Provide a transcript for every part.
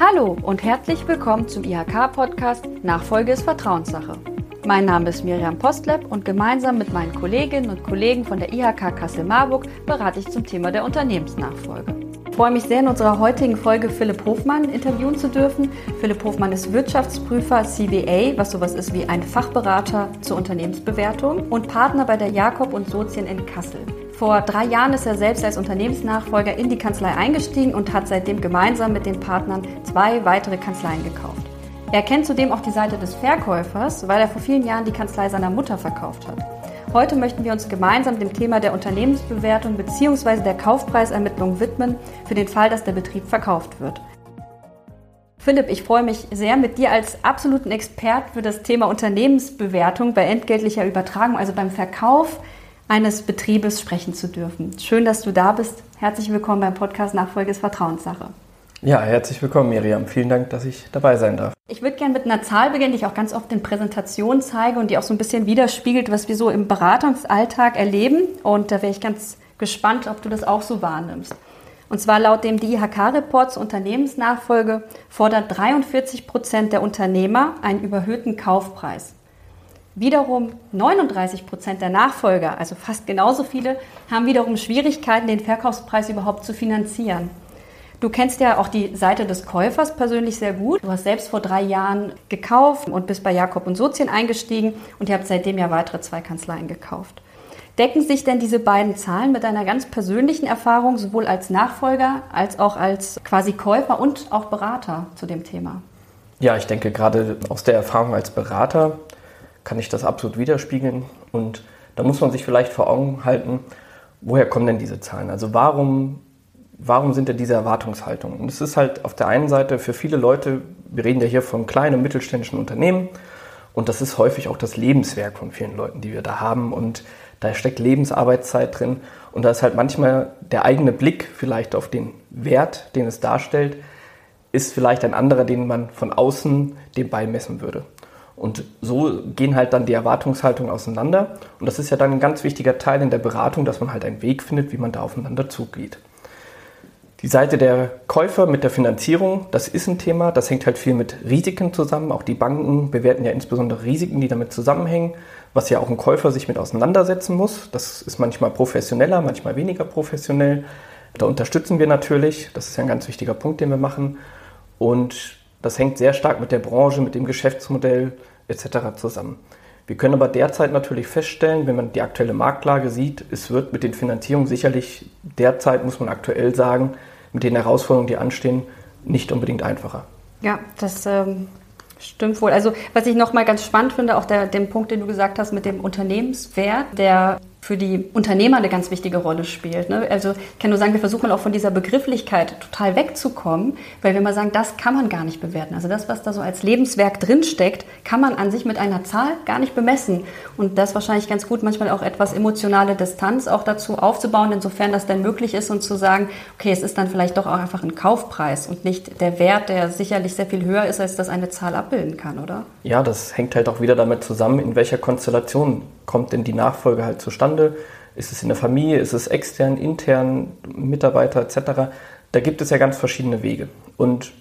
Hallo und herzlich willkommen zum IHK-Podcast Nachfolge ist Vertrauenssache. Mein Name ist Miriam Postleb und gemeinsam mit meinen Kolleginnen und Kollegen von der IHK Kassel-Marburg berate ich zum Thema der Unternehmensnachfolge. Ich freue mich sehr, in unserer heutigen Folge Philipp Hofmann interviewen zu dürfen. Philipp Hofmann ist Wirtschaftsprüfer CWA, was sowas ist wie ein Fachberater zur Unternehmensbewertung und Partner bei der Jakob und Sozien in Kassel. Vor drei Jahren ist er selbst als Unternehmensnachfolger in die Kanzlei eingestiegen und hat seitdem gemeinsam mit den Partnern zwei weitere Kanzleien gekauft. Er kennt zudem auch die Seite des Verkäufers, weil er vor vielen Jahren die Kanzlei seiner Mutter verkauft hat. Heute möchten wir uns gemeinsam dem Thema der Unternehmensbewertung bzw. der Kaufpreisermittlung widmen, für den Fall, dass der Betrieb verkauft wird. Philipp, ich freue mich sehr, mit dir als absoluten Expert für das Thema Unternehmensbewertung bei entgeltlicher Übertragung, also beim Verkauf, eines Betriebes sprechen zu dürfen. Schön, dass du da bist. Herzlich willkommen beim Podcast Nachfolge ist Vertrauenssache. Ja, herzlich willkommen, Miriam. Vielen Dank, dass ich dabei sein darf. Ich würde gerne mit einer Zahl beginnen, die ich auch ganz oft in Präsentationen zeige und die auch so ein bisschen widerspiegelt, was wir so im Beratungsalltag erleben. Und da wäre ich ganz gespannt, ob du das auch so wahrnimmst. Und zwar laut dem DIHK-Report zur Unternehmensnachfolge fordert 43 Prozent der Unternehmer einen überhöhten Kaufpreis. Wiederum 39 Prozent der Nachfolger, also fast genauso viele, haben wiederum Schwierigkeiten, den Verkaufspreis überhaupt zu finanzieren. Du kennst ja auch die Seite des Käufers persönlich sehr gut. Du hast selbst vor drei Jahren gekauft und bist bei Jakob und Sozien eingestiegen und ihr habt seitdem ja weitere zwei Kanzleien gekauft. Decken sich denn diese beiden Zahlen mit deiner ganz persönlichen Erfahrung sowohl als Nachfolger als auch als quasi Käufer und auch Berater zu dem Thema? Ja, ich denke gerade aus der Erfahrung als Berater kann ich das absolut widerspiegeln. Und da muss man sich vielleicht vor Augen halten, woher kommen denn diese Zahlen? Also warum, warum sind denn diese Erwartungshaltungen? Und es ist halt auf der einen Seite für viele Leute, wir reden ja hier von kleinen und mittelständischen Unternehmen, und das ist häufig auch das Lebenswerk von vielen Leuten, die wir da haben. Und da steckt Lebensarbeitszeit drin. Und da ist halt manchmal der eigene Blick vielleicht auf den Wert, den es darstellt, ist vielleicht ein anderer, den man von außen dem beimessen würde. Und so gehen halt dann die Erwartungshaltungen auseinander. Und das ist ja dann ein ganz wichtiger Teil in der Beratung, dass man halt einen Weg findet, wie man da aufeinander zugeht. Die Seite der Käufer mit der Finanzierung, das ist ein Thema. Das hängt halt viel mit Risiken zusammen. Auch die Banken bewerten ja insbesondere Risiken, die damit zusammenhängen, was ja auch ein Käufer sich mit auseinandersetzen muss. Das ist manchmal professioneller, manchmal weniger professionell. Da unterstützen wir natürlich. Das ist ja ein ganz wichtiger Punkt, den wir machen. Und das hängt sehr stark mit der Branche, mit dem Geschäftsmodell etc. zusammen. Wir können aber derzeit natürlich feststellen, wenn man die aktuelle Marktlage sieht, es wird mit den Finanzierungen sicherlich derzeit, muss man aktuell sagen, mit den Herausforderungen, die anstehen, nicht unbedingt einfacher. Ja, das ähm, stimmt wohl. Also was ich nochmal ganz spannend finde, auch der, den Punkt, den du gesagt hast mit dem Unternehmenswert, der für die Unternehmer eine ganz wichtige Rolle spielt. Ne? Also ich kann nur sagen, wir versuchen auch von dieser Begrifflichkeit total wegzukommen, weil wir mal sagen, das kann man gar nicht bewerten. Also das, was da so als Lebenswerk drinsteckt, kann man an sich mit einer Zahl gar nicht bemessen. Und das ist wahrscheinlich ganz gut, manchmal auch etwas emotionale Distanz auch dazu aufzubauen, insofern das denn möglich ist und zu sagen, okay, es ist dann vielleicht doch auch einfach ein Kaufpreis und nicht der Wert, der sicherlich sehr viel höher ist, als das eine Zahl abbilden kann, oder? Ja, das hängt halt auch wieder damit zusammen, in welcher Konstellation kommt denn die Nachfolge halt zustande? Ist es in der Familie, ist es extern, intern, Mitarbeiter etc.? Da gibt es ja ganz verschiedene Wege. Und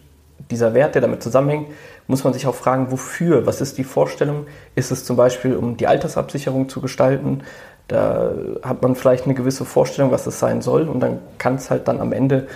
dieser Wert, der damit zusammenhängt, muss man sich auch fragen, wofür? Was ist die Vorstellung? Ist es zum Beispiel, um die Altersabsicherung zu gestalten? Da hat man vielleicht eine gewisse Vorstellung, was es sein soll und dann kann es halt dann am Ende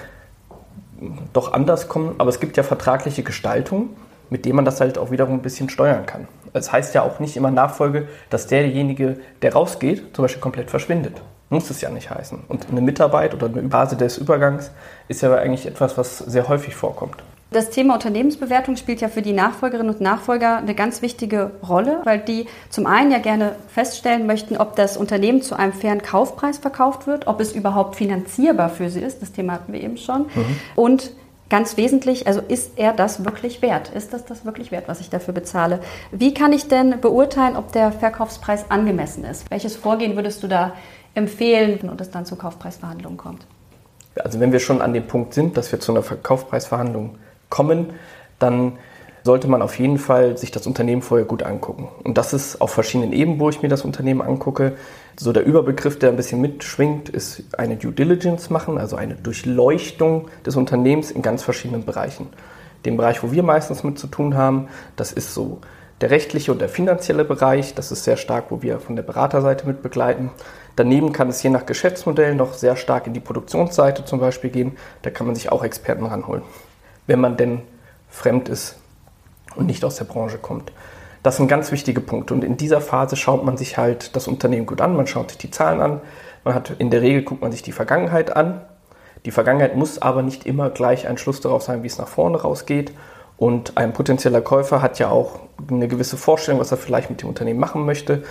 doch anders kommen. Aber es gibt ja vertragliche Gestaltung, mit denen man das halt auch wiederum ein bisschen steuern kann. Es heißt ja auch nicht immer Nachfolge, dass derjenige, der rausgeht, zum Beispiel komplett verschwindet. Muss es ja nicht heißen. Und eine Mitarbeit oder eine Phase des Übergangs ist ja eigentlich etwas, was sehr häufig vorkommt. Das Thema Unternehmensbewertung spielt ja für die Nachfolgerinnen und Nachfolger eine ganz wichtige Rolle, weil die zum einen ja gerne feststellen möchten, ob das Unternehmen zu einem fairen Kaufpreis verkauft wird, ob es überhaupt finanzierbar für sie ist. Das Thema hatten wir eben schon. Mhm. Und ganz wesentlich, also ist er das wirklich wert? Ist das das wirklich wert, was ich dafür bezahle? Wie kann ich denn beurteilen, ob der Verkaufspreis angemessen ist? Welches Vorgehen würdest du da empfehlen, wenn es dann zu Kaufpreisverhandlungen kommt? Also wenn wir schon an dem Punkt sind, dass wir zu einer Verkaufspreisverhandlung kommen, dann sollte man auf jeden Fall sich das Unternehmen vorher gut angucken. Und das ist auf verschiedenen Ebenen, wo ich mir das Unternehmen angucke. So der Überbegriff, der ein bisschen mitschwingt, ist eine Due Diligence machen, also eine Durchleuchtung des Unternehmens in ganz verschiedenen Bereichen. dem Bereich, wo wir meistens mit zu tun haben. Das ist so der rechtliche und der finanzielle Bereich. Das ist sehr stark, wo wir von der Beraterseite mit begleiten. Daneben kann es je nach Geschäftsmodell noch sehr stark in die Produktionsseite zum Beispiel gehen. Da kann man sich auch Experten ranholen, wenn man denn fremd ist und nicht aus der Branche kommt. Das sind ganz wichtige Punkte. Und in dieser Phase schaut man sich halt das Unternehmen gut an, man schaut sich die Zahlen an, man hat in der Regel guckt man sich die Vergangenheit an. Die Vergangenheit muss aber nicht immer gleich ein Schluss darauf sein, wie es nach vorne rausgeht. Und ein potenzieller Käufer hat ja auch eine gewisse Vorstellung, was er vielleicht mit dem Unternehmen machen möchte.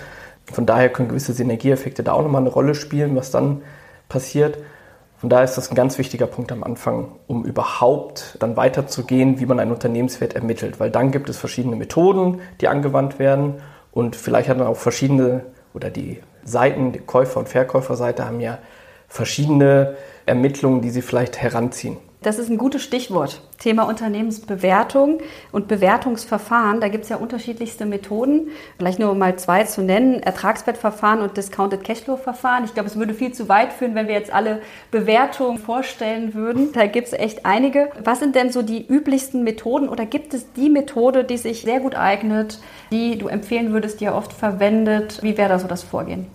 Von daher können gewisse Synergieeffekte da auch nochmal eine Rolle spielen, was dann passiert. Von daher ist das ein ganz wichtiger Punkt am Anfang, um überhaupt dann weiterzugehen, wie man einen Unternehmenswert ermittelt. Weil dann gibt es verschiedene Methoden, die angewandt werden und vielleicht hat man auch verschiedene oder die Seiten, die Käufer- und Verkäuferseite haben ja verschiedene Ermittlungen, die sie vielleicht heranziehen. Das ist ein gutes Stichwort. Thema Unternehmensbewertung und Bewertungsverfahren. Da gibt es ja unterschiedlichste Methoden. Vielleicht nur mal zwei zu nennen. Ertragswertverfahren und Discounted Cashflow-Verfahren. Ich glaube, es würde viel zu weit führen, wenn wir jetzt alle Bewertungen vorstellen würden. Da gibt es echt einige. Was sind denn so die üblichsten Methoden oder gibt es die Methode, die sich sehr gut eignet, die du empfehlen würdest, die ihr oft verwendet? Wie wäre da so das Vorgehen?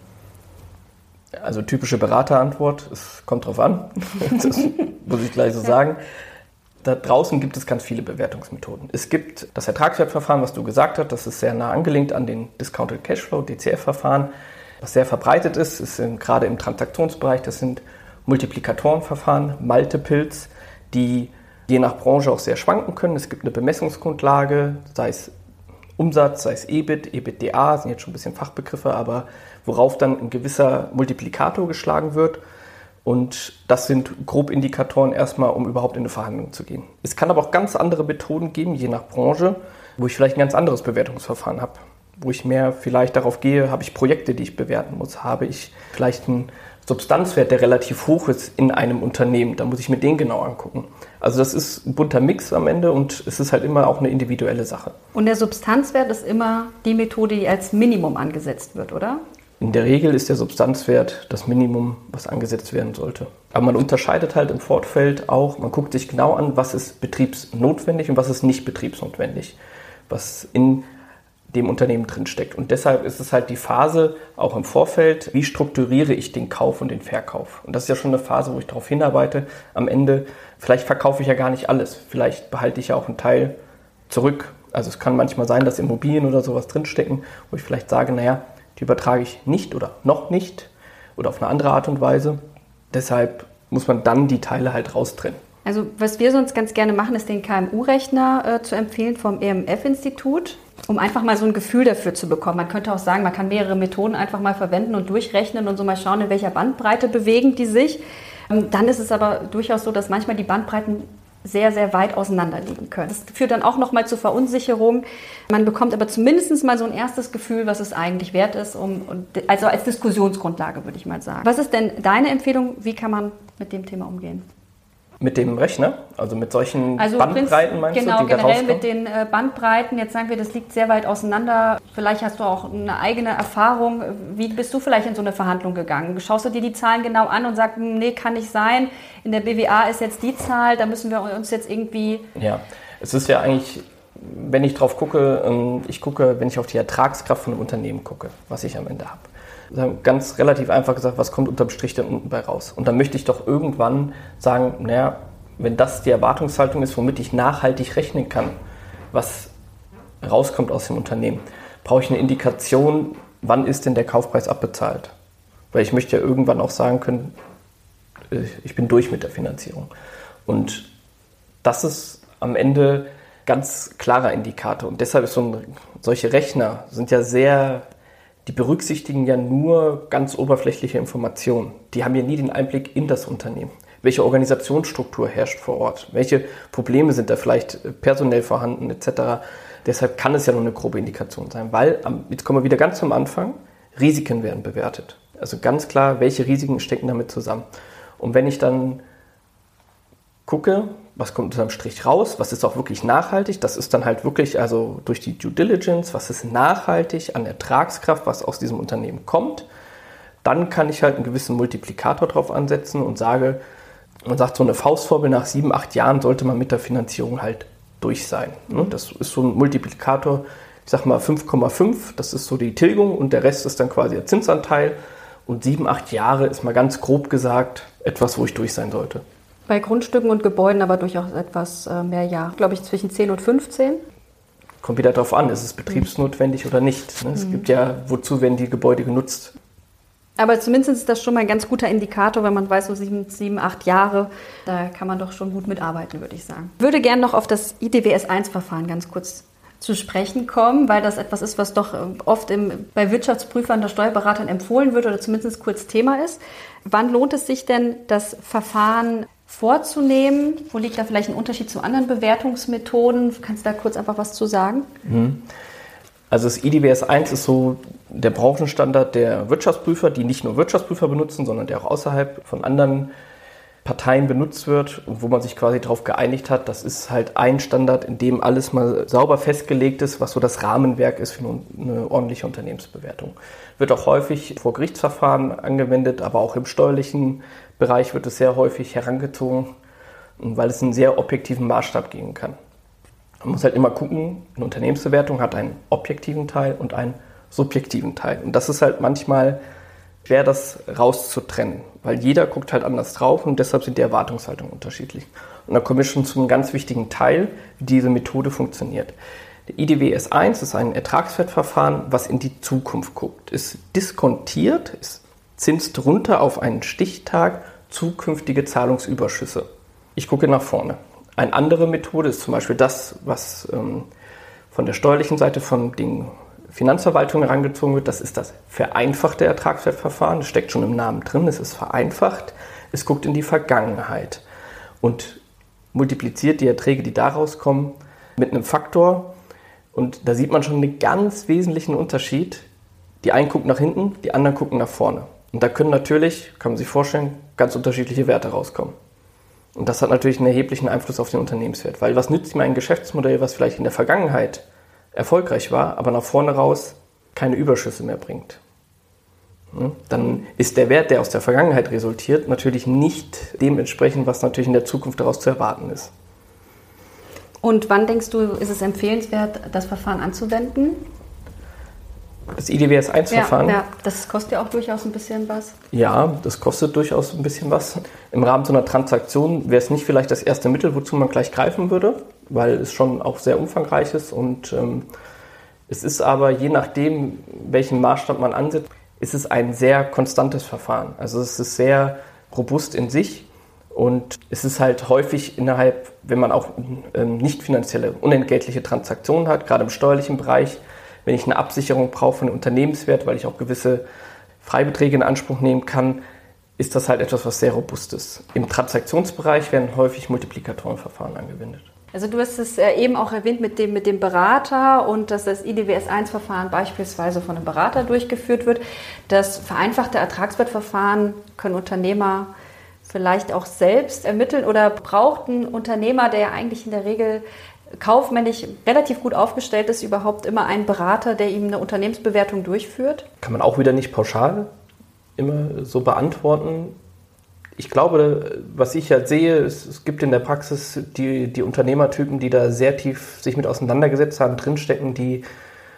Also typische Beraterantwort, es kommt drauf an, das muss ich gleich so sagen. Da draußen gibt es ganz viele Bewertungsmethoden. Es gibt das Ertragswertverfahren, was du gesagt hast, das ist sehr nah angelehnt an den Discounted Cashflow, DCF-Verfahren, was sehr verbreitet ist, ist in, gerade im Transaktionsbereich, das sind Multiplikatorenverfahren, Multiples, die je nach Branche auch sehr schwanken können. Es gibt eine Bemessungsgrundlage, sei es Umsatz, sei es EBIT, EBITDA, sind jetzt schon ein bisschen Fachbegriffe, aber worauf dann ein gewisser Multiplikator geschlagen wird. Und das sind grob Indikatoren erstmal, um überhaupt in eine Verhandlung zu gehen. Es kann aber auch ganz andere Methoden geben, je nach Branche, wo ich vielleicht ein ganz anderes Bewertungsverfahren habe. Wo ich mehr vielleicht darauf gehe, habe ich Projekte, die ich bewerten muss, habe ich vielleicht einen Substanzwert, der relativ hoch ist in einem Unternehmen. Da muss ich mir den genau angucken. Also das ist ein bunter Mix am Ende und es ist halt immer auch eine individuelle Sache. Und der Substanzwert ist immer die Methode, die als Minimum angesetzt wird, oder? In der Regel ist der Substanzwert das Minimum, was angesetzt werden sollte. Aber man unterscheidet halt im Vorfeld auch, man guckt sich genau an, was ist betriebsnotwendig und was ist nicht betriebsnotwendig, was in dem Unternehmen drinsteckt. Und deshalb ist es halt die Phase auch im Vorfeld, wie strukturiere ich den Kauf und den Verkauf. Und das ist ja schon eine Phase, wo ich darauf hinarbeite, am Ende, vielleicht verkaufe ich ja gar nicht alles, vielleicht behalte ich ja auch einen Teil zurück. Also es kann manchmal sein, dass Immobilien oder sowas drinstecken, wo ich vielleicht sage, naja, die übertrage ich nicht oder noch nicht oder auf eine andere Art und Weise. Deshalb muss man dann die Teile halt raustrennen. Also was wir sonst ganz gerne machen, ist den KMU-Rechner äh, zu empfehlen vom EMF-Institut um einfach mal so ein Gefühl dafür zu bekommen. Man könnte auch sagen, man kann mehrere Methoden einfach mal verwenden und durchrechnen und so mal schauen, in welcher Bandbreite bewegen die sich. Ähm, dann ist es aber durchaus so, dass manchmal die Bandbreiten sehr, sehr weit auseinander liegen können. Das führt dann auch nochmal zu Verunsicherung. Man bekommt aber zumindest mal so ein erstes Gefühl, was es eigentlich wert ist, um, also als Diskussionsgrundlage würde ich mal sagen. Was ist denn deine Empfehlung? Wie kann man mit dem Thema umgehen? Mit dem Rechner? Also mit solchen also Bandbreiten meinst genau, du? Genau, generell mit den äh, Bandbreiten. Jetzt sagen wir, das liegt sehr weit auseinander. Vielleicht hast du auch eine eigene Erfahrung. Wie bist du vielleicht in so eine Verhandlung gegangen? Schaust du dir die Zahlen genau an und sagst, hm, nee, kann nicht sein. In der BWA ist jetzt die Zahl, da müssen wir uns jetzt irgendwie... Ja, es ist ja eigentlich, wenn ich drauf gucke, ähm, ich gucke, wenn ich auf die Ertragskraft von einem Unternehmen gucke, was ich am Ende habe ganz relativ einfach gesagt, was kommt unterm Strich denn unten bei raus? Und dann möchte ich doch irgendwann sagen, naja, wenn das die Erwartungshaltung ist, womit ich nachhaltig rechnen kann, was rauskommt aus dem Unternehmen, brauche ich eine Indikation, wann ist denn der Kaufpreis abbezahlt? Weil ich möchte ja irgendwann auch sagen können, äh, ich bin durch mit der Finanzierung. Und das ist am Ende ganz klarer Indikator. Und deshalb ist so ein, solche Rechner sind ja sehr die berücksichtigen ja nur ganz oberflächliche Informationen. Die haben ja nie den Einblick in das Unternehmen. Welche Organisationsstruktur herrscht vor Ort? Welche Probleme sind da vielleicht äh, personell vorhanden etc. Deshalb kann es ja nur eine grobe Indikation sein, weil, jetzt kommen wir wieder ganz zum Anfang, Risiken werden bewertet. Also ganz klar, welche Risiken stecken damit zusammen. Und wenn ich dann gucke, was kommt unterm Strich raus, was ist auch wirklich nachhaltig. Das ist dann halt wirklich, also durch die Due Diligence, was ist nachhaltig an Ertragskraft, was aus diesem Unternehmen kommt. Dann kann ich halt einen gewissen Multiplikator drauf ansetzen und sage, man sagt so eine Faustformel, nach sieben, acht Jahren sollte man mit der Finanzierung halt durch sein. Ne? Das ist so ein Multiplikator, ich sag mal 5,5, das ist so die Tilgung und der Rest ist dann quasi der Zinsanteil. Und sieben, acht Jahre ist mal ganz grob gesagt etwas, wo ich durch sein sollte. Bei Grundstücken und Gebäuden aber durchaus etwas äh, mehr Jahre, glaube ich, zwischen 10 und 15. Kommt wieder darauf an, ist es betriebsnotwendig mhm. oder nicht. Ne? Es mhm. gibt ja, wozu werden die Gebäude genutzt? Aber zumindest ist das schon mal ein ganz guter Indikator, wenn man weiß, so sieben, sieben, acht Jahre, da kann man doch schon gut mitarbeiten, würde ich sagen. Ich würde gerne noch auf das IDWS-1-Verfahren ganz kurz zu sprechen kommen, weil das etwas ist, was doch äh, oft im, bei Wirtschaftsprüfern oder Steuerberatern empfohlen wird oder zumindest kurz Thema ist. Wann lohnt es sich denn, das Verfahren vorzunehmen? Wo liegt da vielleicht ein Unterschied zu anderen Bewertungsmethoden? Kannst du da kurz einfach was zu sagen? Mhm. Also das IDWS 1 ist so der Branchenstandard der Wirtschaftsprüfer, die nicht nur Wirtschaftsprüfer benutzen, sondern der auch außerhalb von anderen Parteien benutzt wird und wo man sich quasi darauf geeinigt hat, das ist halt ein Standard, in dem alles mal sauber festgelegt ist, was so das Rahmenwerk ist für eine ordentliche Unternehmensbewertung. Wird auch häufig vor Gerichtsverfahren angewendet, aber auch im steuerlichen Bereich wird es sehr häufig herangezogen, weil es einen sehr objektiven Maßstab geben kann. Man muss halt immer gucken, eine Unternehmensbewertung hat einen objektiven Teil und einen subjektiven Teil. Und das ist halt manchmal schwer, das rauszutrennen, weil jeder guckt halt anders drauf und deshalb sind die Erwartungshaltungen unterschiedlich. Und da kommen wir schon zu einem ganz wichtigen Teil, wie diese Methode funktioniert. Der IDWS 1 ist ein Ertragswertverfahren, was in die Zukunft guckt. Es diskontiert, es zinst runter auf einen Stichtag zukünftige Zahlungsüberschüsse. Ich gucke nach vorne. Eine andere Methode ist zum Beispiel das, was ähm, von der steuerlichen Seite von den Finanzverwaltungen herangezogen wird. Das ist das vereinfachte Ertragswertverfahren. Das steckt schon im Namen drin. Es ist vereinfacht. Es guckt in die Vergangenheit und multipliziert die Erträge, die daraus kommen, mit einem Faktor. Und da sieht man schon einen ganz wesentlichen Unterschied. Die einen gucken nach hinten, die anderen gucken nach vorne. Und da können natürlich, kann man sich vorstellen, ganz unterschiedliche Werte rauskommen. Und das hat natürlich einen erheblichen Einfluss auf den Unternehmenswert. Weil was nützt mir ein Geschäftsmodell, was vielleicht in der Vergangenheit erfolgreich war, aber nach vorne raus keine Überschüsse mehr bringt? Dann ist der Wert, der aus der Vergangenheit resultiert, natürlich nicht dementsprechend, was natürlich in der Zukunft daraus zu erwarten ist. Und wann denkst du, ist es empfehlenswert, das Verfahren anzuwenden? Das IDWS-1-Verfahren. Ja, ja, das kostet ja auch durchaus ein bisschen was. Ja, das kostet durchaus ein bisschen was. Im Rahmen so einer Transaktion wäre es nicht vielleicht das erste Mittel, wozu man gleich greifen würde, weil es schon auch sehr umfangreich ist. Und ähm, es ist aber, je nachdem, welchen Maßstab man ansetzt, ist es ein sehr konstantes Verfahren. Also es ist sehr robust in sich und es ist halt häufig innerhalb, wenn man auch ähm, nicht finanzielle, unentgeltliche Transaktionen hat, gerade im steuerlichen Bereich, wenn ich eine Absicherung brauche von Unternehmenswert, weil ich auch gewisse Freibeträge in Anspruch nehmen kann, ist das halt etwas, was sehr robust ist. Im Transaktionsbereich werden häufig Multiplikatorenverfahren angewendet. Also du hast es äh, eben auch erwähnt mit dem, mit dem Berater und dass das IDWS-1-Verfahren beispielsweise von einem Berater durchgeführt wird. Das vereinfachte Ertragswertverfahren können Unternehmer vielleicht auch selbst ermitteln oder braucht ein Unternehmer, der ja eigentlich in der Regel kaufmännisch relativ gut aufgestellt ist, überhaupt immer einen Berater, der ihm eine Unternehmensbewertung durchführt? Kann man auch wieder nicht pauschal immer so beantworten. Ich glaube, was ich halt sehe, ist, es gibt in der Praxis die, die Unternehmertypen, die da sehr tief sich mit auseinandergesetzt haben, drinstecken, die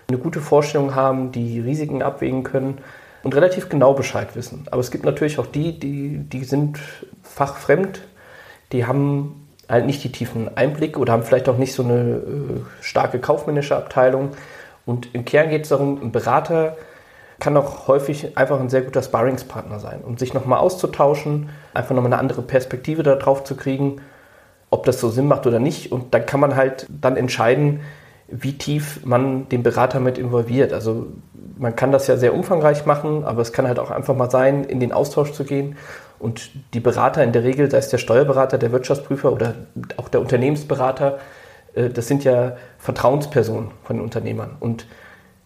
eine gute Vorstellung haben, die Risiken abwägen können und relativ genau Bescheid wissen. Aber es gibt natürlich auch die, die, die sind fachfremd, die haben halt nicht die tiefen Einblicke oder haben vielleicht auch nicht so eine äh, starke kaufmännische Abteilung. Und im Kern geht es darum, ein Berater kann auch häufig einfach ein sehr guter Sparringspartner sein, um sich nochmal auszutauschen, einfach nochmal eine andere Perspektive darauf zu kriegen, ob das so Sinn macht oder nicht. Und dann kann man halt dann entscheiden, wie tief man den Berater mit involviert. Also man kann das ja sehr umfangreich machen, aber es kann halt auch einfach mal sein, in den Austausch zu gehen und die Berater in der Regel, sei es der Steuerberater, der Wirtschaftsprüfer oder auch der Unternehmensberater, äh, das sind ja Vertrauenspersonen von den Unternehmern. Und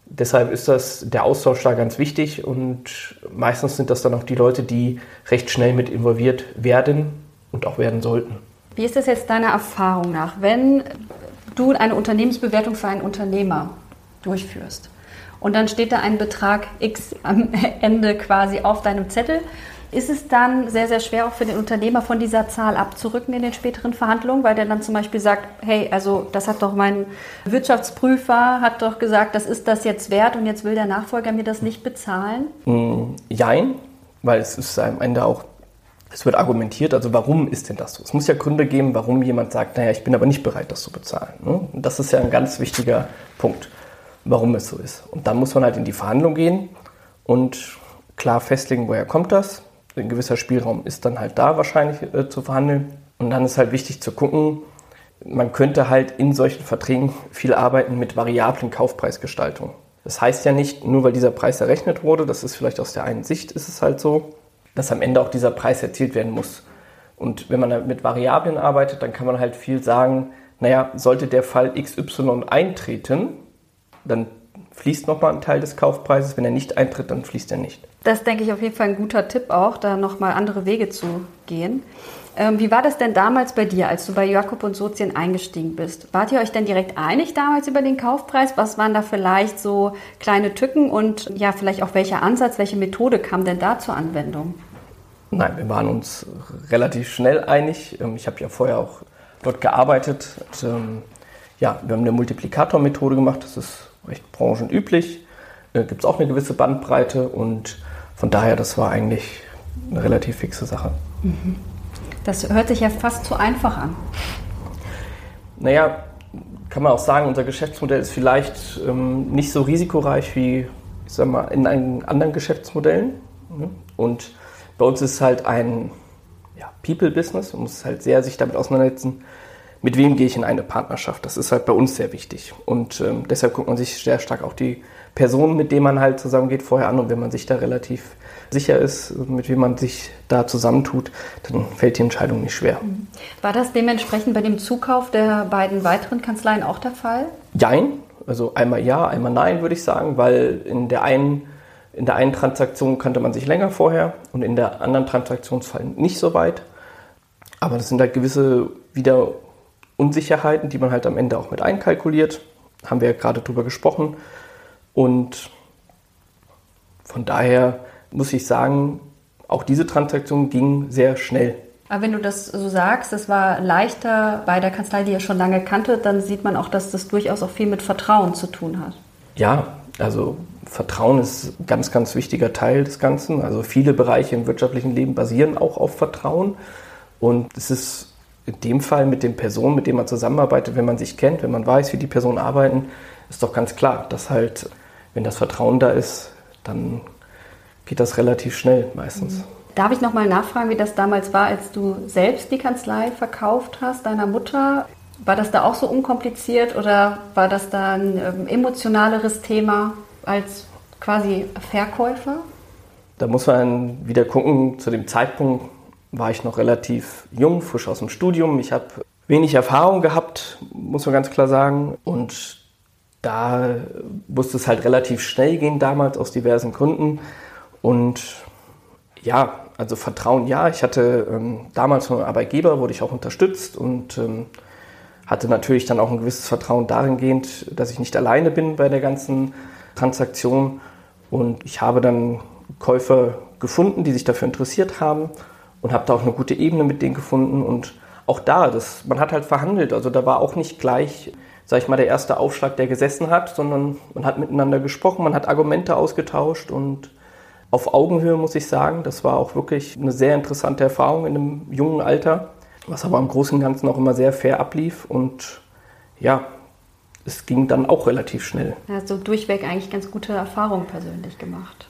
deshalb ist das der Austausch da ganz wichtig und meistens sind das dann auch die Leute, die recht schnell mit involviert werden und auch werden sollten. Wie ist das jetzt deiner Erfahrung nach, wenn du eine Unternehmensbewertung für einen Unternehmer durchführst und dann steht da ein Betrag X am Ende quasi auf deinem Zettel Ist es dann sehr, sehr schwer auch für den Unternehmer von dieser Zahl abzurücken in den späteren Verhandlungen, weil der dann zum Beispiel sagt, hey, also das hat doch mein Wirtschaftsprüfer, hat doch gesagt, das ist das jetzt wert und jetzt will der Nachfolger mir das nicht bezahlen? Mm, jein, weil es ist am Ende auch, es wird argumentiert, also warum ist denn das so? Es muss ja Gründe geben, warum jemand sagt, naja, ich bin aber nicht bereit, das zu bezahlen. Ne? Das ist ja ein ganz wichtiger Punkt, warum es so ist. Und dann muss man halt in die Verhandlung gehen und klar festlegen, woher kommt das. Ein gewisser Spielraum ist dann halt da wahrscheinlich äh, zu verhandeln. Und dann ist halt wichtig zu gucken, man könnte halt in solchen Verträgen viel arbeiten mit variablen Kaufpreisgestaltung. Das heißt ja nicht, nur weil dieser Preis errechnet wurde, das ist vielleicht aus der einen Sicht, ist es halt so, dass am Ende auch dieser Preis erzielt werden muss. Und wenn man mit Variablen arbeitet, dann kann man halt viel sagen, naja, sollte der Fall XY eintreten, dann fließt nochmal ein Teil des Kaufpreises. Wenn er nicht eintritt, dann fließt er nicht. Das denke ich auf jeden Fall ein guter Tipp auch, da nochmal andere Wege zu gehen. Ähm, wie war das denn damals bei dir, als du bei Jakob und Sozien eingestiegen bist? Wart ihr euch denn direkt einig damals über den Kaufpreis? Was waren da vielleicht so kleine Tücken und ja, vielleicht auch welcher Ansatz, welche Methode kam denn da zur Anwendung? Nein, wir waren uns relativ schnell einig. Ähm, ich habe ja vorher auch dort gearbeitet. Und, ähm, ja, wir haben eine Multiplikatormethode gemacht. Das ist recht branchenüblich. Äh, Gibt es auch eine gewisse Bandbreite und von daher, das war eigentlich eine relativ fixe Sache. Mhm. Das hört sich ja fast zu einfach an. Naja, kann man auch sagen, unser Geschäftsmodell ist vielleicht ähm, nicht so risikoreich wie, ich sag mal, in anderen Geschäftsmodellen. Ne? Und bei uns ist es halt ein ja, People-Business. Man muss halt sehr sich damit auseinandersetzen, mit wem gehe ich in eine Partnerschaft. Das ist halt bei uns sehr wichtig. Und ähm, deshalb guckt man sich sehr stark auch die Personen, mit denen man halt zusammengeht, vorher an. Und wenn man sich da relativ sicher ist, mit wem man sich da zusammentut, dann fällt die Entscheidung nicht schwer. Mhm. War das dementsprechend bei dem Zukauf der beiden weiteren Kanzleien auch der Fall? Jein. Also einmal ja, einmal nein, würde ich sagen, weil in der einen in der einen Transaktion kannte man sich länger vorher und in der anderen Transaktionsfall nicht so weit. Aber das sind halt gewisse wieder Unsicherheiten, die man halt am Ende auch mit einkalkuliert. Haben wir ja gerade drüber gesprochen. Und von daher muss ich sagen, auch diese Transaktion ging sehr schnell. Aber wenn du das so sagst, das war leichter bei der Kanzlei, die ihr schon lange kannte, dann sieht man auch, dass das durchaus auch viel mit Vertrauen zu tun hat. Ja, also Vertrauen ist ein ganz, ganz wichtiger Teil des Ganzen. Also viele Bereiche im wirtschaftlichen Leben basieren auch auf Vertrauen. Und es ist in dem Fall mit den Personen, mit denen man zusammenarbeitet, wenn man sich kennt, wenn man weiß, wie die Personen arbeiten, ist doch ganz klar, dass halt, wenn das Vertrauen da ist, dann geht das relativ schnell meistens. Mhm. Darf ich nochmal nachfragen, wie das damals war, als du selbst die Kanzlei verkauft hast, deiner Mutter? War das da auch so unkompliziert oder war das da ein ähm, emotionaleres Thema als quasi Verkäufer? Da muss man wieder gucken, zu dem Zeitpunkt war ich noch relativ jung, frisch aus dem Studium. Ich habe wenig Erfahrung gehabt, muss man ganz klar sagen. Und da musste es halt relativ schnell gehen damals aus diversen Gründen. Und ja, also Vertrauen ja. Ich hatte ähm, damals von einem Arbeitgeber, wurde ich auch unterstützt und ähm, hatte natürlich dann auch ein gewisses Vertrauen dahingehend, dass ich nicht alleine bin bei der ganzen Transaktion. Und ich habe dann Käufer gefunden, die sich dafür interessiert haben und habe da auch eine gute Ebene mit denen gefunden. Und auch da, das, man hat halt verhandelt. Also da war auch nicht gleich, sag ich mal, der erste Aufschlag, der gesessen hat, sondern man hat miteinander gesprochen, man hat Argumente ausgetauscht und auf Augenhöhe muss ich sagen, das war auch wirklich eine sehr interessante Erfahrung in einem jungen Alter, was aber im Großen und Ganzen auch immer sehr fair ablief und ja, es ging dann auch relativ schnell. Ja, so durchweg eigentlich ganz gute Erfahrungen persönlich gemacht.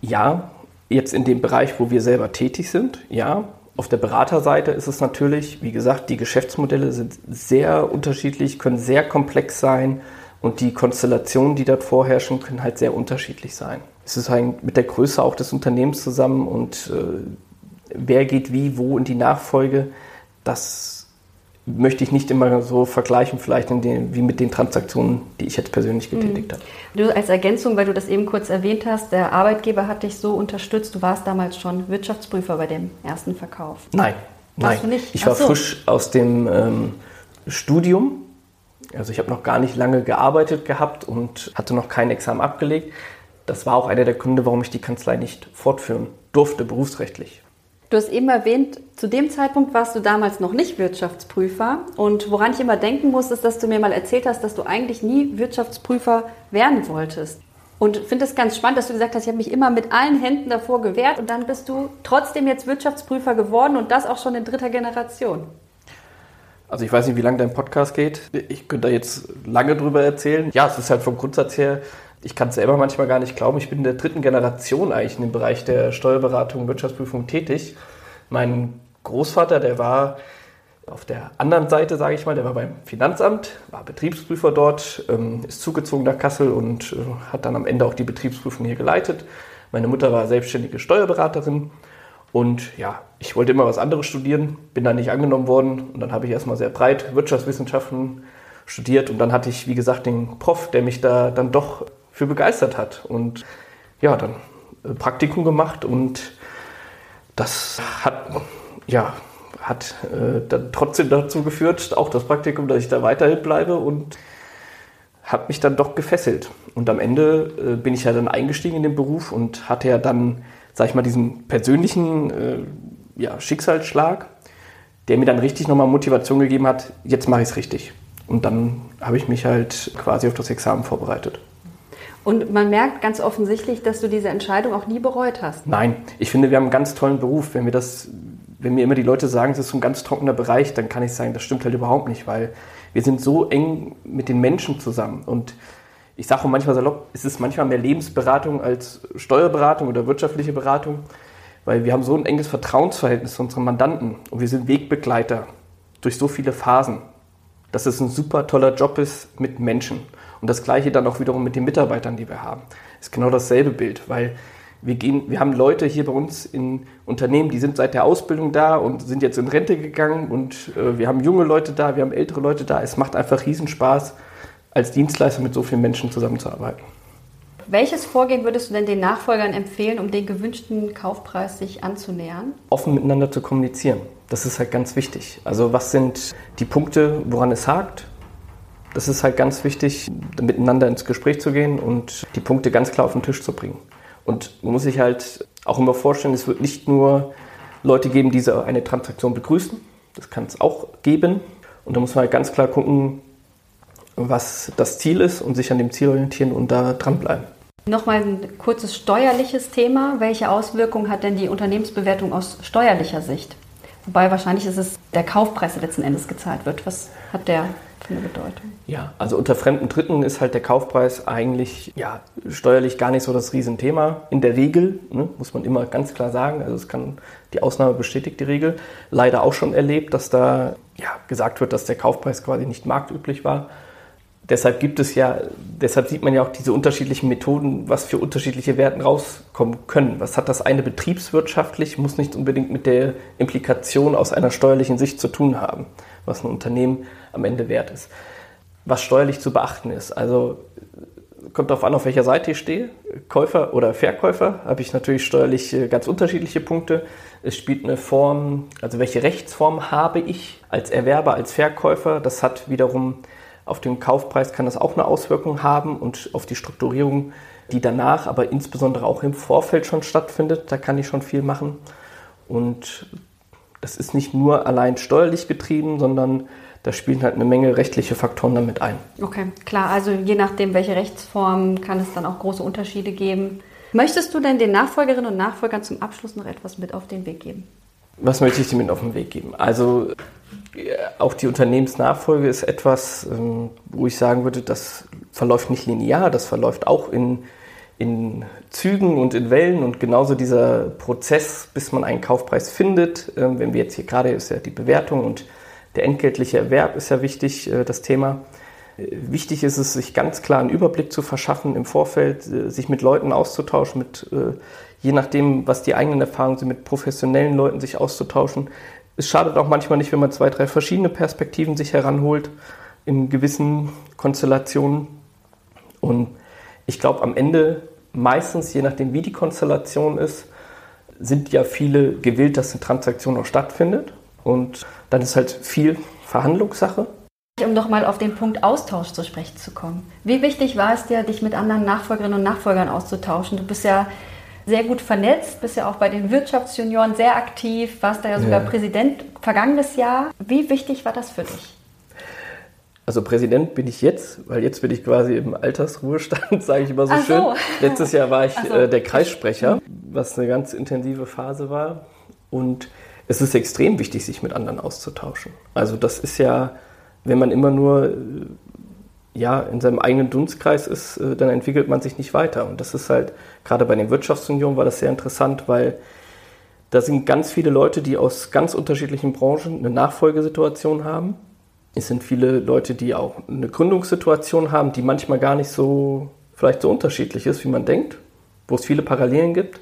Ja, Jetzt in dem Bereich, wo wir selber tätig sind, ja. Auf der Beraterseite ist es natürlich, wie gesagt, die Geschäftsmodelle sind sehr unterschiedlich, können sehr komplex sein und die Konstellationen, die dort vorherrschen, können halt sehr unterschiedlich sein. Es ist halt mit der Größe auch des Unternehmens zusammen und äh, wer geht wie, wo in die Nachfolge. Das möchte ich nicht immer so vergleichen, vielleicht den, wie mit den Transaktionen, die ich jetzt persönlich getätigt mhm. habe. Du als Ergänzung, weil du das eben kurz erwähnt hast, der Arbeitgeber hat dich so unterstützt. Du warst damals schon Wirtschaftsprüfer bei dem ersten Verkauf. Nein, warst nein. Du nicht? Ich war so. frisch aus dem ähm, Studium. Also ich habe noch gar nicht lange gearbeitet gehabt und hatte noch kein Examen abgelegt. das war auch einer der Gründe, warum ich die Kanzlei nicht fortführen durfte, berufsrechtlich. Du hast eben erwähnt, zu dem Zeitpunkt warst du damals noch nicht Wirtschaftsprüfer. Und woran ich immer denken muss, ist, dass du mir mal erzählt hast, dass du eigentlich nie Wirtschaftsprüfer werden wolltest. Und finde es ganz spannend, dass du gesagt hast, ich habe mich immer mit allen Händen davor gewehrt und dann bist du trotzdem jetzt Wirtschaftsprüfer geworden und das auch schon in dritter Generation. Also ich weiß nicht, wie lange dein Podcast geht. Ich könnte da jetzt lange drüber erzählen. Ja, es ist halt vom Grundsatz her ich kann es selber manchmal gar nicht glauben, ich bin in der dritten Generation eigentlich in dem Bereich der Steuerberatung und Wirtschaftsprüfung tätig. Mein Großvater, der war auf der anderen Seite, sage ich mal, der war beim Finanzamt, war Betriebsprüfer dort, ähm, ist zugezogen nach Kassel und äh, hat dann am Ende auch die Betriebsprüfung hier geleitet. Meine Mutter war selbstständige Steuerberaterin und ja, ich wollte immer was anderes studieren, bin dann nicht angenommen worden und dann habe ich erstmal sehr breit Wirtschaftswissenschaften studiert und dann hatte ich, wie gesagt, den Prof, der mich da dann doch für begeistert hat. Und ja, dann äh, Praktikum gemacht und das hat, ja, hat äh, dann trotzdem dazu geführt, auch das Praktikum, dass ich da weiterhin bleibe und hat mich dann doch gefesselt. Und am Ende äh, bin ich ja dann eingestiegen in den Beruf und hatte ja dann, sag ich mal, diesen persönlichen äh, ja, Schicksalsschlag, der mir dann richtig nochmal Motivation gegeben hat, jetzt mache ich es richtig. Und dann habe ich mich halt quasi auf das Examen vorbereitet. Und man merkt ganz offensichtlich, dass du diese Entscheidung auch nie bereut hast. Nein, ich finde, wir haben einen ganz tollen Beruf. Wenn wir das, wenn mir immer die Leute sagen, es ist so ein ganz trockener Bereich, dann kann ich sagen, das stimmt halt überhaupt nicht, weil wir sind so eng mit den Menschen zusammen. Und ich sage auch manchmal salopp, es ist manchmal mehr Lebensberatung als Steuerberatung oder wirtschaftliche Beratung, weil wir haben so ein enges Vertrauensverhältnis zu unseren Mandanten und wir sind Wegbegleiter durch so viele Phasen, dass es ein super toller Job ist mit Menschen. Und das gleiche dann auch wiederum mit den Mitarbeitern, die wir haben. Ist genau dasselbe Bild, weil wir, gehen, wir haben Leute hier bei uns in Unternehmen, die sind seit der Ausbildung da und sind jetzt in Rente gegangen und äh, wir haben junge Leute da, wir haben ältere Leute da. Es macht einfach Riesenspaß, als Dienstleister mit so vielen Menschen zusammenzuarbeiten. Welches Vorgehen würdest du denn den Nachfolgern empfehlen, um den gewünschten Kaufpreis sich anzunähern? Offen miteinander zu kommunizieren. Das ist halt ganz wichtig. Also was sind die Punkte, woran es hakt? Das ist halt ganz wichtig, miteinander ins Gespräch zu gehen und die Punkte ganz klar auf den Tisch zu bringen. Und man muss sich halt auch immer vorstellen, es wird nicht nur Leute geben, die eine Transaktion begrüßen. Das kann es auch geben. Und da muss man halt ganz klar gucken, was das Ziel ist und sich an dem Ziel orientieren und da dranbleiben. Nochmal ein kurzes steuerliches Thema. Welche Auswirkungen hat denn die Unternehmensbewertung aus steuerlicher Sicht? Wobei wahrscheinlich ist es der Kaufpreis, der letzten Endes gezahlt wird. Was hat der für eine Bedeutung? Ja, also unter fremden Dritten ist halt der Kaufpreis eigentlich ja, steuerlich gar nicht so das Riesenthema. In der Regel, ne, muss man immer ganz klar sagen, also es kann, die Ausnahme bestätigt die Regel. Leider auch schon erlebt, dass da ja, gesagt wird, dass der Kaufpreis quasi nicht marktüblich war. Deshalb gibt es ja, deshalb sieht man ja auch diese unterschiedlichen Methoden, was für unterschiedliche Werten rauskommen können. Was hat das eine betriebswirtschaftlich, muss nicht unbedingt mit der Implikation aus einer steuerlichen Sicht zu tun haben, was ein Unternehmen am Ende wert ist. Was steuerlich zu beachten ist, also kommt darauf an, auf welcher Seite ich stehe. Käufer oder Verkäufer habe ich natürlich steuerlich äh, ganz unterschiedliche Punkte. Es spielt eine Form, also welche Rechtsform habe ich als Erwerber, als Verkäufer. Das hat wiederum auf den Kaufpreis kann das auch eine Auswirkung haben und auf die Strukturierung, die danach, aber insbesondere auch im Vorfeld schon stattfindet. Da kann ich schon viel machen. Und das ist nicht nur allein steuerlich getrieben, sondern da spielen halt eine Menge rechtliche Faktoren damit ein. Okay, klar. Also je nachdem, welche Rechtsform, kann es dann auch große Unterschiede geben. Möchtest du denn den Nachfolgerinnen und Nachfolgern zum Abschluss noch etwas mit auf den Weg geben? Was möchte ich dir mit auf den Weg geben? Also auch die Unternehmensnachfolge ist etwas, ähm, wo ich sagen würde, das verläuft nicht linear, das verläuft auch in, in Zügen und in Wellen und genauso dieser Prozess, bis man einen Kaufpreis findet. Ähm, wenn wir jetzt hier gerade ist ja die Bewertung und der entgeltliche Erwerb ist ja wichtig, äh, das Thema. Äh, wichtig ist es, sich ganz klar einen Überblick zu verschaffen im Vorfeld, äh, sich mit Leuten auszutauschen, mit, je nachdem, was die eigenen Erfahrungen sind, mit professionellen Leuten sich auszutauschen, es schadet auch manchmal nicht, wenn man zwei, drei verschiedene Perspektiven sich heranholt in gewissen Konstellationen. Und ich glaube, am Ende, meistens, je nachdem, wie die Konstellation ist, sind ja viele gewillt, dass eine Transaktion auch stattfindet. Und dann ist halt viel Verhandlungssache. Um nochmal auf den Punkt Austausch zu sprechen zu kommen. Wie wichtig war es dir, dich mit anderen Nachfolgerinnen und Nachfolgern auszutauschen? Du bist ja sehr gut vernetzt, bist ja auch bei den Wirtschaftsjunioren sehr aktiv, warst da ja sogar ja. Präsident vergangenes Jahr. Wie wichtig war das für dich? Also Präsident bin ich jetzt, weil jetzt bin ich quasi im Altersruhestand, sage ich immer so Ach schön. So. Letztes Jahr war ich so. äh, der Kreissprecher, was eine ganz intensive Phase war. Und es ist extrem wichtig, sich mit anderen auszutauschen. Also das ist ja, wenn man immer nur äh, ja, in seinem eigenen Dunstkreis ist, äh, dann entwickelt man sich nicht weiter. Und das ist halt, gerade bei den Wirtschaftsunionen war das sehr interessant, weil da sind ganz viele Leute, die aus ganz unterschiedlichen Branchen eine Nachfolgesituation haben es sind viele Leute, die auch eine Gründungssituation haben, die manchmal gar nicht so, vielleicht so unterschiedlich ist, wie man denkt, wo es viele Parallelen gibt.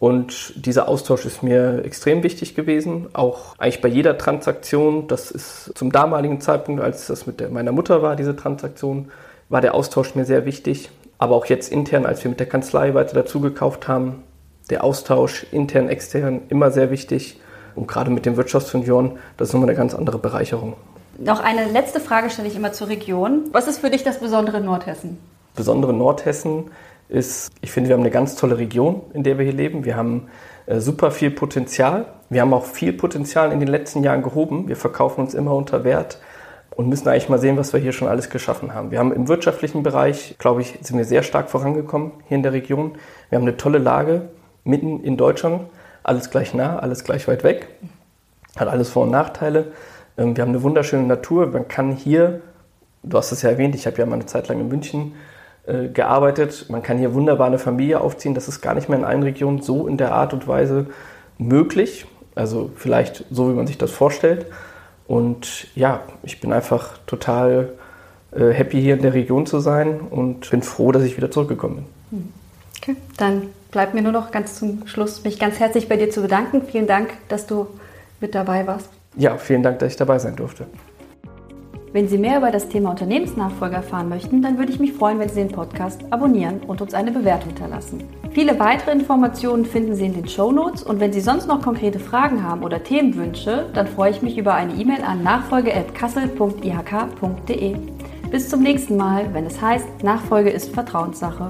Und dieser Austausch ist mir extrem wichtig gewesen, auch eigentlich bei jeder Transaktion. Das ist zum damaligen Zeitpunkt, als das mit der, meiner Mutter war, diese Transaktion, war der Austausch mir sehr wichtig. Aber auch jetzt intern, als wir mit der Kanzlei weiter dazugekauft haben, der Austausch intern, extern immer sehr wichtig. Und gerade mit den Wirtschaftsunion, das ist nochmal eine ganz andere Bereicherung. Noch eine letzte Frage stelle ich immer zur Region. Was ist für dich das besondere Nordhessen? Besondere Nordhessen ist, ich finde, wir haben eine ganz tolle Region, in der wir hier leben. Wir haben äh, super viel Potenzial. Wir haben auch viel Potenzial in den letzten Jahren gehoben. Wir verkaufen uns immer unter Wert und müssen eigentlich mal sehen, was wir hier schon alles geschaffen haben. Wir haben im wirtschaftlichen Bereich, glaube ich, sind wir sehr stark vorangekommen hier in der Region. Wir haben eine tolle Lage mitten in Deutschland. Alles gleich nah, alles gleich weit weg. Hat alles Vor- und Nachteile. Ähm, wir haben eine wunderschöne Natur. Man kann hier, du hast es ja erwähnt, ich habe ja mal eine Zeit lang in München äh, gearbeitet. Man kann hier wunderbar eine Familie aufziehen. Das ist gar nicht mehr in allen Regionen so in der Art und Weise möglich. Also vielleicht so, wie man sich das vorstellt. Und ja, ich bin einfach total äh, happy, hier in der Region zu sein und bin froh, dass ich wieder zurückgekommen bin. Hm. Okay, dann bleibt mir nur noch ganz zum Schluss, mich ganz herzlich bei dir zu bedanken. Vielen Dank, dass du mit dabei warst. Ja, vielen Dank, dass ich dabei sein durfte. Wenn Sie mehr über das Thema Unternehmensnachfolge erfahren möchten, dann würde ich mich freuen, wenn Sie den Podcast abonnieren und uns eine Bewertung hinterlassen. Viele weitere Informationen finden Sie in den Show Notes und wenn Sie sonst noch konkrete Fragen haben oder Themenwünsche, dann freue ich mich über eine E-Mail an nachfolge.kassel.ihk.de. Bis zum nächsten Mal, wenn es heißt, Nachfolge ist Vertrauenssache.